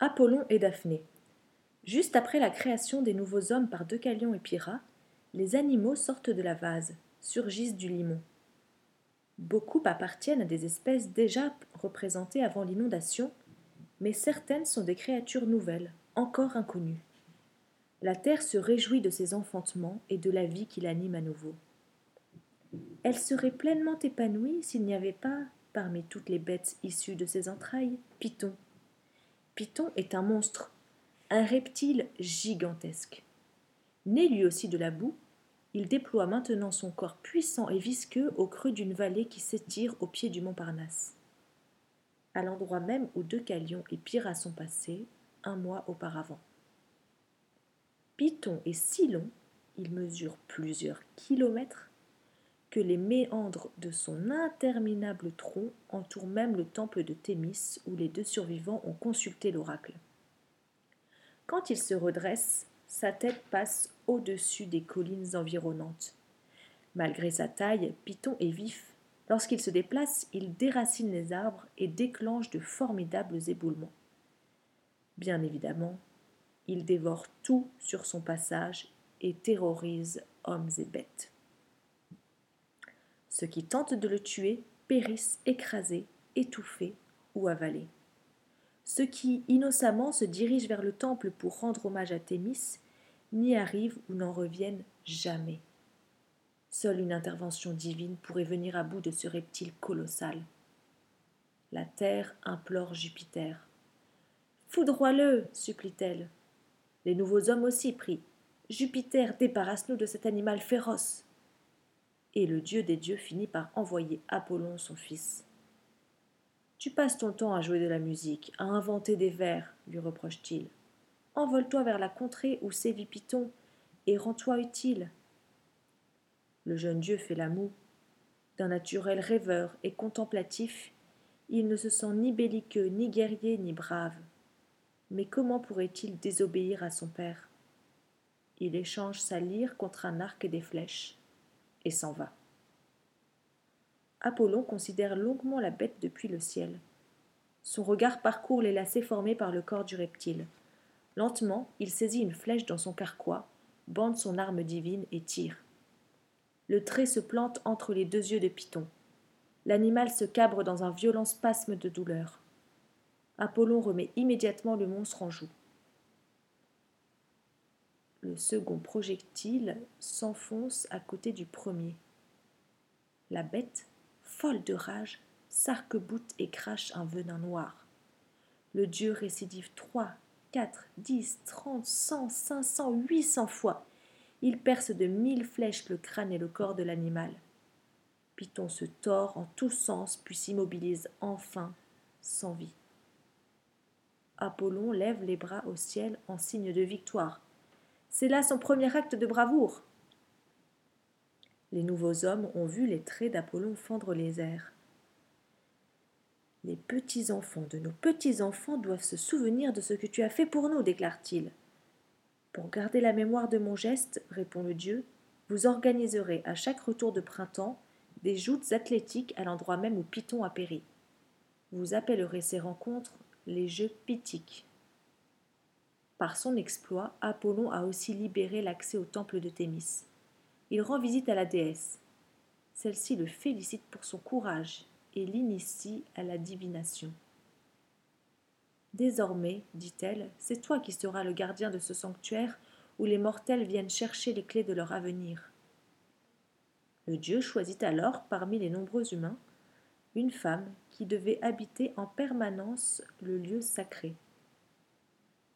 Apollon et Daphné. Juste après la création des nouveaux hommes par Deucalion et Pyrrha, les animaux sortent de la vase, surgissent du limon. Beaucoup appartiennent à des espèces déjà représentées avant l'inondation, mais certaines sont des créatures nouvelles, encore inconnues. La terre se réjouit de ses enfantements et de la vie qui l'anime à nouveau. Elle serait pleinement épanouie s'il n'y avait pas, parmi toutes les bêtes issues de ses entrailles, Python. Python est un monstre, un reptile gigantesque. Né lui aussi de la boue, il déploie maintenant son corps puissant et visqueux au creux d'une vallée qui s'étire au pied du mont Parnasse. À l'endroit même où Deucalion et Pyrrha sont passés, un mois auparavant. Python est si long, il mesure plusieurs kilomètres, que les méandres de son interminable tronc entourent même le temple de Thémis où les deux survivants ont consulté l'oracle. Quand il se redresse, sa tête passe au-dessus des collines environnantes. Malgré sa taille, Python est vif. Lorsqu'il se déplace, il déracine les arbres et déclenche de formidables éboulements. Bien évidemment, il dévore tout sur son passage et terrorise hommes et bêtes. Ceux qui tentent de le tuer périssent écrasés, étouffés ou avalés. Ceux qui, innocemment, se dirigent vers le temple pour rendre hommage à Thémis n'y arrivent ou n'en reviennent jamais. Seule une intervention divine pourrait venir à bout de ce reptile colossal. La terre implore Jupiter. Foudroie-le, supplie-t-elle. Les nouveaux hommes aussi prient. Jupiter, débarrasse-nous de cet animal féroce. Et le dieu des dieux finit par envoyer Apollon, son fils. Tu passes ton temps à jouer de la musique, à inventer des vers, lui reproche-t-il. Envole-toi vers la contrée où sévit Python, et rends-toi utile. Le jeune dieu fait la moue. D'un naturel rêveur et contemplatif, il ne se sent ni belliqueux, ni guerrier, ni brave. Mais comment pourrait-il désobéir à son père? Il échange sa lyre contre un arc et des flèches, et s'en va. Apollon considère longuement la bête depuis le ciel. Son regard parcourt les lacets formés par le corps du reptile. Lentement, il saisit une flèche dans son carquois, bande son arme divine et tire. Le trait se plante entre les deux yeux de Python. L'animal se cabre dans un violent spasme de douleur. Apollon remet immédiatement le monstre en joue. Le second projectile s'enfonce à côté du premier. La bête, folle de rage, s'arc-boute et crache un venin noir. Le dieu récidive trois, quatre, dix, trente, cent, cinq cents, huit cents fois. Il perce de mille flèches le crâne et le corps de l'animal. Python se tord en tous sens puis s'immobilise enfin sans vie. Apollon lève les bras au ciel en signe de victoire. C'est là son premier acte de bravoure. Les nouveaux hommes ont vu les traits d'Apollon fendre les airs. Les petits-enfants de nos petits-enfants doivent se souvenir de ce que tu as fait pour nous, déclare-t-il. Pour garder la mémoire de mon geste, répond le dieu, vous organiserez à chaque retour de printemps des joutes athlétiques à l'endroit même où Python a péri. Vous appellerez ces rencontres les Jeux Pythiques. Par son exploit, Apollon a aussi libéré l'accès au temple de Thémis. Il rend visite à la déesse. Celle-ci le félicite pour son courage et l'initie à la divination. Désormais, dit-elle, c'est toi qui seras le gardien de ce sanctuaire où les mortels viennent chercher les clés de leur avenir. Le dieu choisit alors, parmi les nombreux humains, une femme qui devait habiter en permanence le lieu sacré.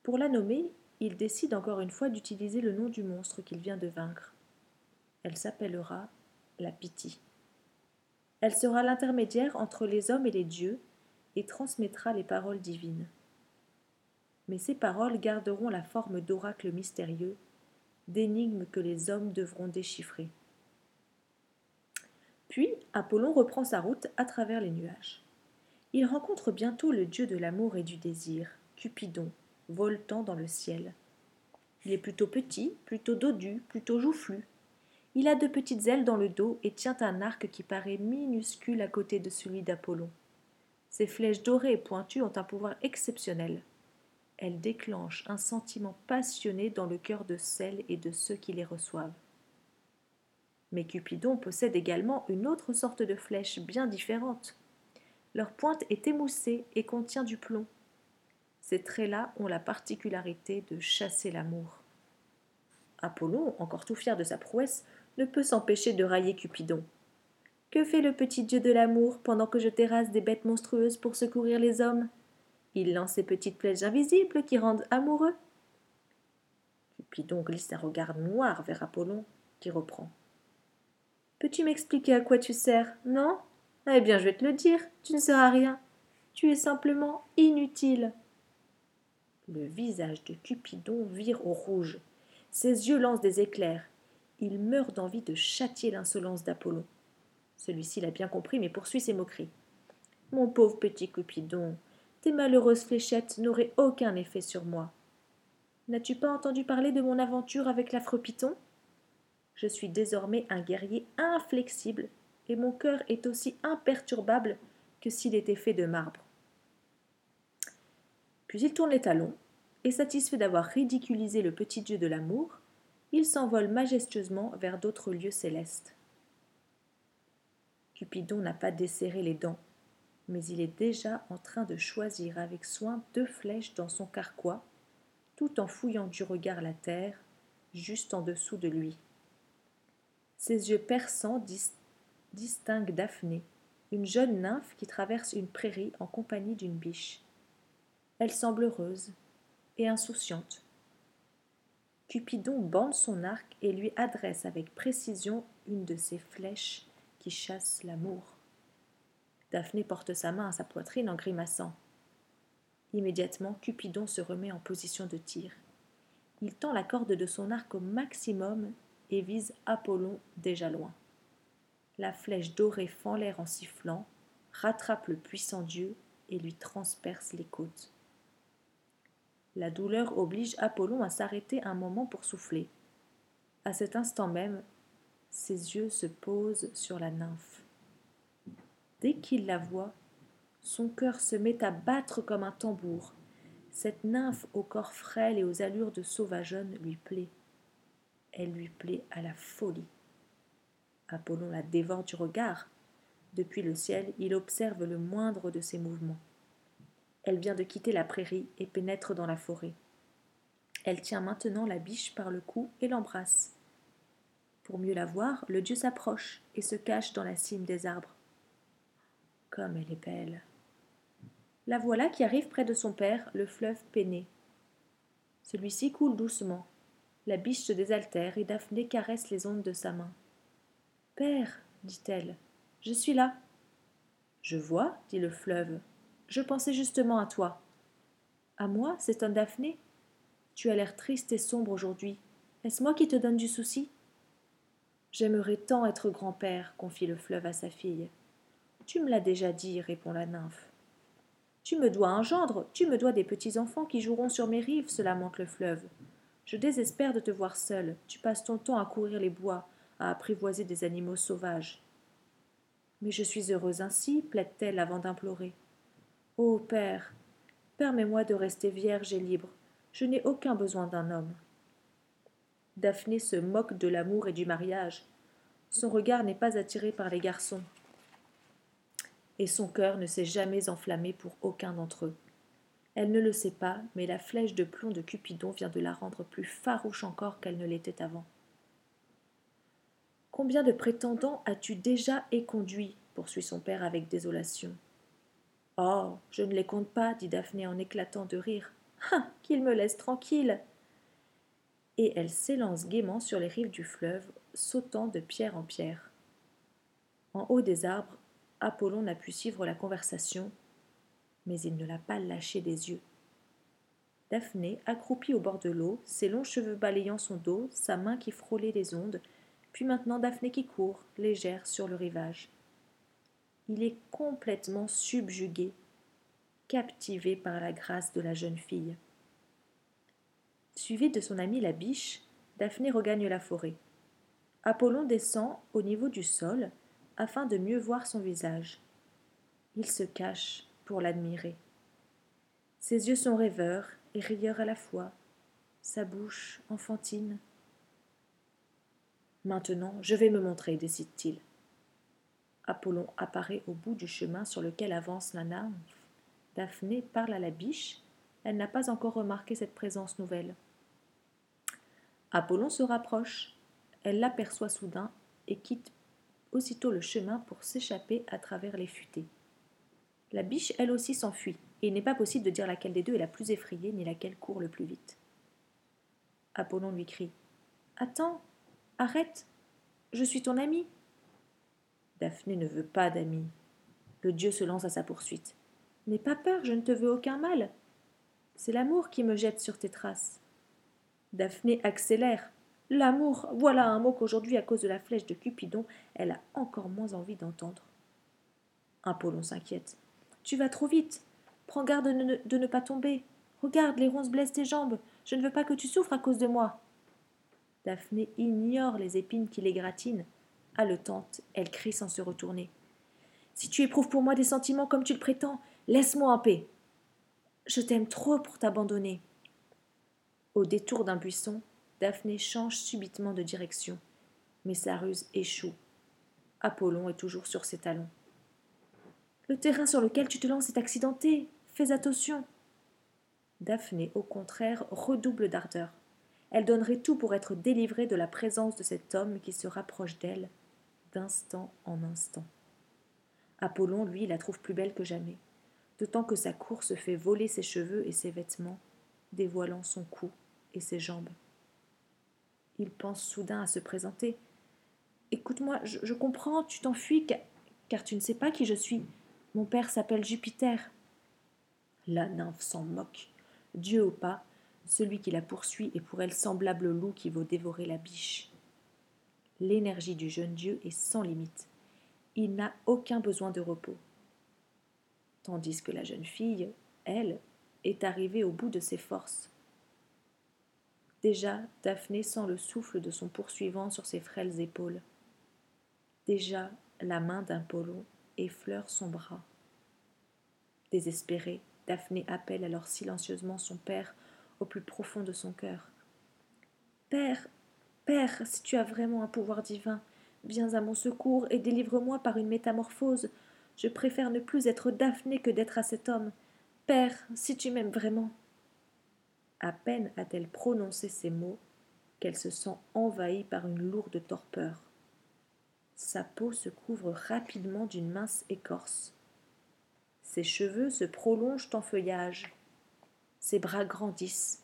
Pour la nommer, il décide encore une fois d'utiliser le nom du monstre qu'il vient de vaincre. Elle s'appellera la Pythie. Elle sera l'intermédiaire entre les hommes et les dieux et transmettra les paroles divines. Mais ces paroles garderont la forme d'oracles mystérieux, d'énigmes que les hommes devront déchiffrer. Puis Apollon reprend sa route à travers les nuages. Il rencontre bientôt le dieu de l'amour et du désir, Cupidon, voltant dans le ciel. Il est plutôt petit, plutôt dodu, plutôt joufflu. Il a de petites ailes dans le dos et tient un arc qui paraît minuscule à côté de celui d'Apollon. Ses flèches dorées et pointues ont un pouvoir exceptionnel. elles déclenchent un sentiment passionné dans le cœur de celles et de ceux qui les reçoivent. Mais Cupidon possède également une autre sorte de flèche bien différente. Leur pointe est émoussée et contient du plomb. Ces traits-là ont la particularité de chasser l'amour. Apollon, encore tout fier de sa prouesse, ne peut s'empêcher de railler Cupidon. Que fait le petit dieu de l'amour pendant que je terrasse des bêtes monstrueuses pour secourir les hommes? Il lance ses petites flèches invisibles qui rendent amoureux. Cupidon glisse un regard noir vers Apollon, qui reprend. Peux-tu m'expliquer à quoi tu sers Non? Eh bien, je vais te le dire, tu ne sers à rien. Tu es simplement inutile. Le visage de Cupidon vire au rouge. Ses yeux lancent des éclairs. Il meurt d'envie de châtier l'insolence d'Apollon. Celui-ci l'a bien compris, mais poursuit ses moqueries. Mon pauvre petit Cupidon, tes malheureuses fléchettes n'auraient aucun effet sur moi. N'as-tu pas entendu parler de mon aventure avec l'affreux Python Je suis désormais un guerrier inflexible, et mon cœur est aussi imperturbable que s'il était fait de marbre. Puis il tourne les talons, et satisfait d'avoir ridiculisé le petit dieu de l'amour, il s'envole majestueusement vers d'autres lieux célestes. Cupidon n'a pas desserré les dents, mais il est déjà en train de choisir avec soin deux flèches dans son carquois, tout en fouillant du regard la terre, juste en dessous de lui. Ses yeux perçants distinguent Daphné, une jeune nymphe qui traverse une prairie en compagnie d'une biche. Elle semble heureuse, insouciante. Cupidon bande son arc et lui adresse avec précision une de ses flèches qui chasse l'amour. Daphné porte sa main à sa poitrine en grimaçant. Immédiatement, Cupidon se remet en position de tir. Il tend la corde de son arc au maximum et vise Apollon déjà loin. La flèche dorée fend l'air en sifflant, rattrape le puissant dieu et lui transperce les côtes. La douleur oblige Apollon à s'arrêter un moment pour souffler. À cet instant même, ses yeux se posent sur la nymphe. Dès qu'il la voit, son cœur se met à battre comme un tambour. Cette nymphe au corps frêle et aux allures de sauvageonne lui plaît. Elle lui plaît à la folie. Apollon la dévore du regard. Depuis le ciel, il observe le moindre de ses mouvements. Elle vient de quitter la prairie et pénètre dans la forêt. Elle tient maintenant la biche par le cou et l'embrasse. Pour mieux la voir, le dieu s'approche et se cache dans la cime des arbres. Comme elle est belle. La voilà qui arrive près de son père, le fleuve Péné. Celui-ci coule doucement. La biche se désaltère et Daphné caresse les ondes de sa main. Père, dit-elle, je suis là. Je vois, dit le fleuve, je pensais justement à toi. À moi, c'est un Daphné? Tu as l'air triste et sombre aujourd'hui. Est-ce moi qui te donne du souci? J'aimerais tant être grand-père, confie le fleuve à sa fille. Tu me l'as déjà dit, répond la nymphe. Tu me dois un gendre, tu me dois des petits-enfants qui joueront sur mes rives, se lamente le fleuve. Je désespère de te voir seule. Tu passes ton temps à courir les bois, à apprivoiser des animaux sauvages. Mais je suis heureuse ainsi, plaide-t-elle avant d'implorer. Ô Père, permets-moi de rester vierge et libre. Je n'ai aucun besoin d'un homme. Daphné se moque de l'amour et du mariage. Son regard n'est pas attiré par les garçons. Et son cœur ne s'est jamais enflammé pour aucun d'entre eux. Elle ne le sait pas, mais la flèche de plomb de Cupidon vient de la rendre plus farouche encore qu'elle ne l'était avant. Combien de prétendants as-tu déjà éconduits? poursuit son père avec désolation. Oh, je ne les compte pas, dit Daphné en éclatant de rire. Ah, qu'il me laisse tranquille. Et elle s'élance gaiement sur les rives du fleuve, sautant de pierre en pierre. En haut des arbres, Apollon n'a pu suivre la conversation, mais il ne l'a pas lâché des yeux. Daphné, accroupie au bord de l'eau, ses longs cheveux balayant son dos, sa main qui frôlait les ondes, puis maintenant Daphné qui court, légère, sur le rivage il est complètement subjugué, captivé par la grâce de la jeune fille. Suivi de son amie la biche, Daphné regagne la forêt. Apollon descend au niveau du sol afin de mieux voir son visage. Il se cache pour l'admirer. Ses yeux sont rêveurs et rieur à la fois, sa bouche enfantine. Maintenant, je vais me montrer, décide-t-il. Apollon apparaît au bout du chemin sur lequel avance la nymphe. Daphné parle à la biche. Elle n'a pas encore remarqué cette présence nouvelle. Apollon se rapproche. Elle l'aperçoit soudain et quitte aussitôt le chemin pour s'échapper à travers les futaies. La biche, elle aussi, s'enfuit, et il n'est pas possible de dire laquelle des deux est la plus effrayée ni laquelle court le plus vite. Apollon lui crie Attends, arrête, je suis ton ami. Daphné ne veut pas d'amis. Le dieu se lance à sa poursuite. N'aie pas peur, je ne te veux aucun mal. C'est l'amour qui me jette sur tes traces. Daphné accélère. L'amour, voilà un mot qu'aujourd'hui, à cause de la flèche de Cupidon, elle a encore moins envie d'entendre. Apollon s'inquiète. Tu vas trop vite. Prends garde de ne, pas tomber. Regarde, les ronces blessent tes jambes. Je ne veux pas que tu souffres à cause de moi. Daphné ignore les épines qui l'égratignent. Haletante, elle crie sans se retourner. Si tu éprouves pour moi des sentiments comme tu le prétends, laisse-moi en paix. Je t'aime trop pour t'abandonner. Au détour d'un buisson, Daphné change subitement de direction, mais sa ruse échoue. Apollon est toujours sur ses talons. Le terrain sur lequel tu te lances est accidenté. Fais attention. Daphné, au contraire, redouble d'ardeur. Elle donnerait tout pour être délivrée de la présence de cet homme qui se rapproche d'elle d'instant en instant. Apollon, lui, la trouve plus belle que jamais, d'autant que sa course fait voler ses cheveux et ses vêtements, dévoilant son cou et ses jambes. Il pense soudain à se présenter. Écoute-moi, je, comprends, tu t'enfuis car, tu ne sais pas qui je suis. Mon père s'appelle Jupiter. La nymphe s'en moque. Dieu au pas, celui qui la poursuit est pour elle semblable au loup qui vaut dévorer la biche. L'énergie du jeune Dieu est sans limite. Il n'a aucun besoin de repos. Tandis que la jeune fille, elle, est arrivée au bout de ses forces. Déjà, Daphné sent le souffle de son poursuivant sur ses frêles épaules. Déjà, la main d'Apollon effleure son bras. Désespérée, Daphné appelle alors silencieusement son père au plus profond de son cœur. Père, Père, si tu as vraiment un pouvoir divin, viens à mon secours et délivre-moi par une métamorphose. Je préfère ne plus être Daphné que d'être à cet homme. Père, si tu m'aimes vraiment. À peine a-t-elle prononcé ces mots qu'elle se sent envahie par une lourde torpeur. Sa peau se couvre rapidement d'une mince écorce. Ses cheveux se prolongent en feuillage. Ses bras grandissent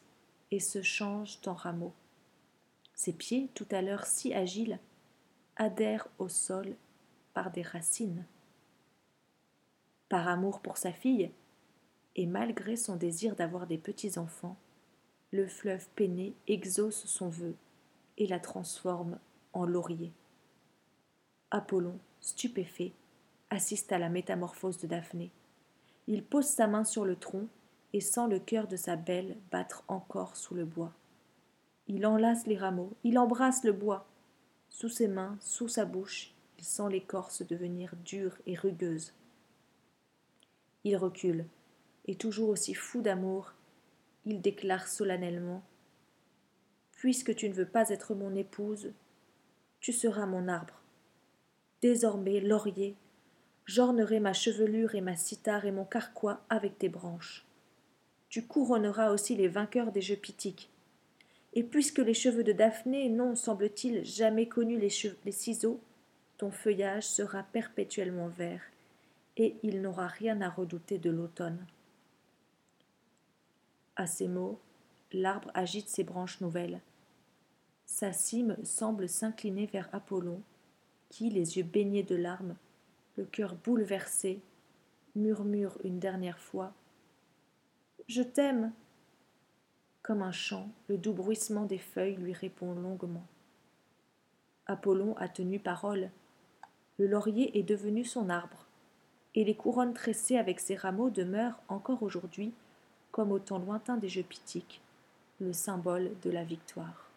et se changent en rameaux. Ses pieds, tout à l'heure si agiles, adhèrent au sol par des racines. Par amour pour sa fille, et malgré son désir d'avoir des petits-enfants, le fleuve peiné exauce son vœu et la transforme en laurier. Apollon, stupéfait, assiste à la métamorphose de Daphné. Il pose sa main sur le tronc et sent le cœur de sa belle battre encore sous le bois. Il enlace les rameaux, il embrasse le bois. Sous ses mains, sous sa bouche, il sent l'écorce devenir dure et rugueuse. Il recule, et toujours aussi fou d'amour, il déclare solennellement Puisque tu ne veux pas être mon épouse, tu seras mon arbre. Désormais, laurier, j'ornerai ma chevelure et ma cithare et mon carquois avec tes branches. Tu couronneras aussi les vainqueurs des jeux pitiques. Et puisque les cheveux de Daphné n'ont, semble-t-il, jamais connu les, ciseaux, ton feuillage sera perpétuellement vert, et il n'aura rien à redouter de l'automne. À ces mots, l'arbre agite ses branches nouvelles. Sa cime semble s'incliner vers Apollon, qui, les yeux baignés de larmes, le cœur bouleversé, murmure une dernière fois Je t'aime Comme un chant, le doux bruissement des feuilles lui répond longuement. Apollon a tenu parole. Le laurier est devenu son arbre, et les couronnes tressées avec ses rameaux demeurent encore aujourd'hui comme au temps lointain des jeux pitiques, le symbole de la victoire.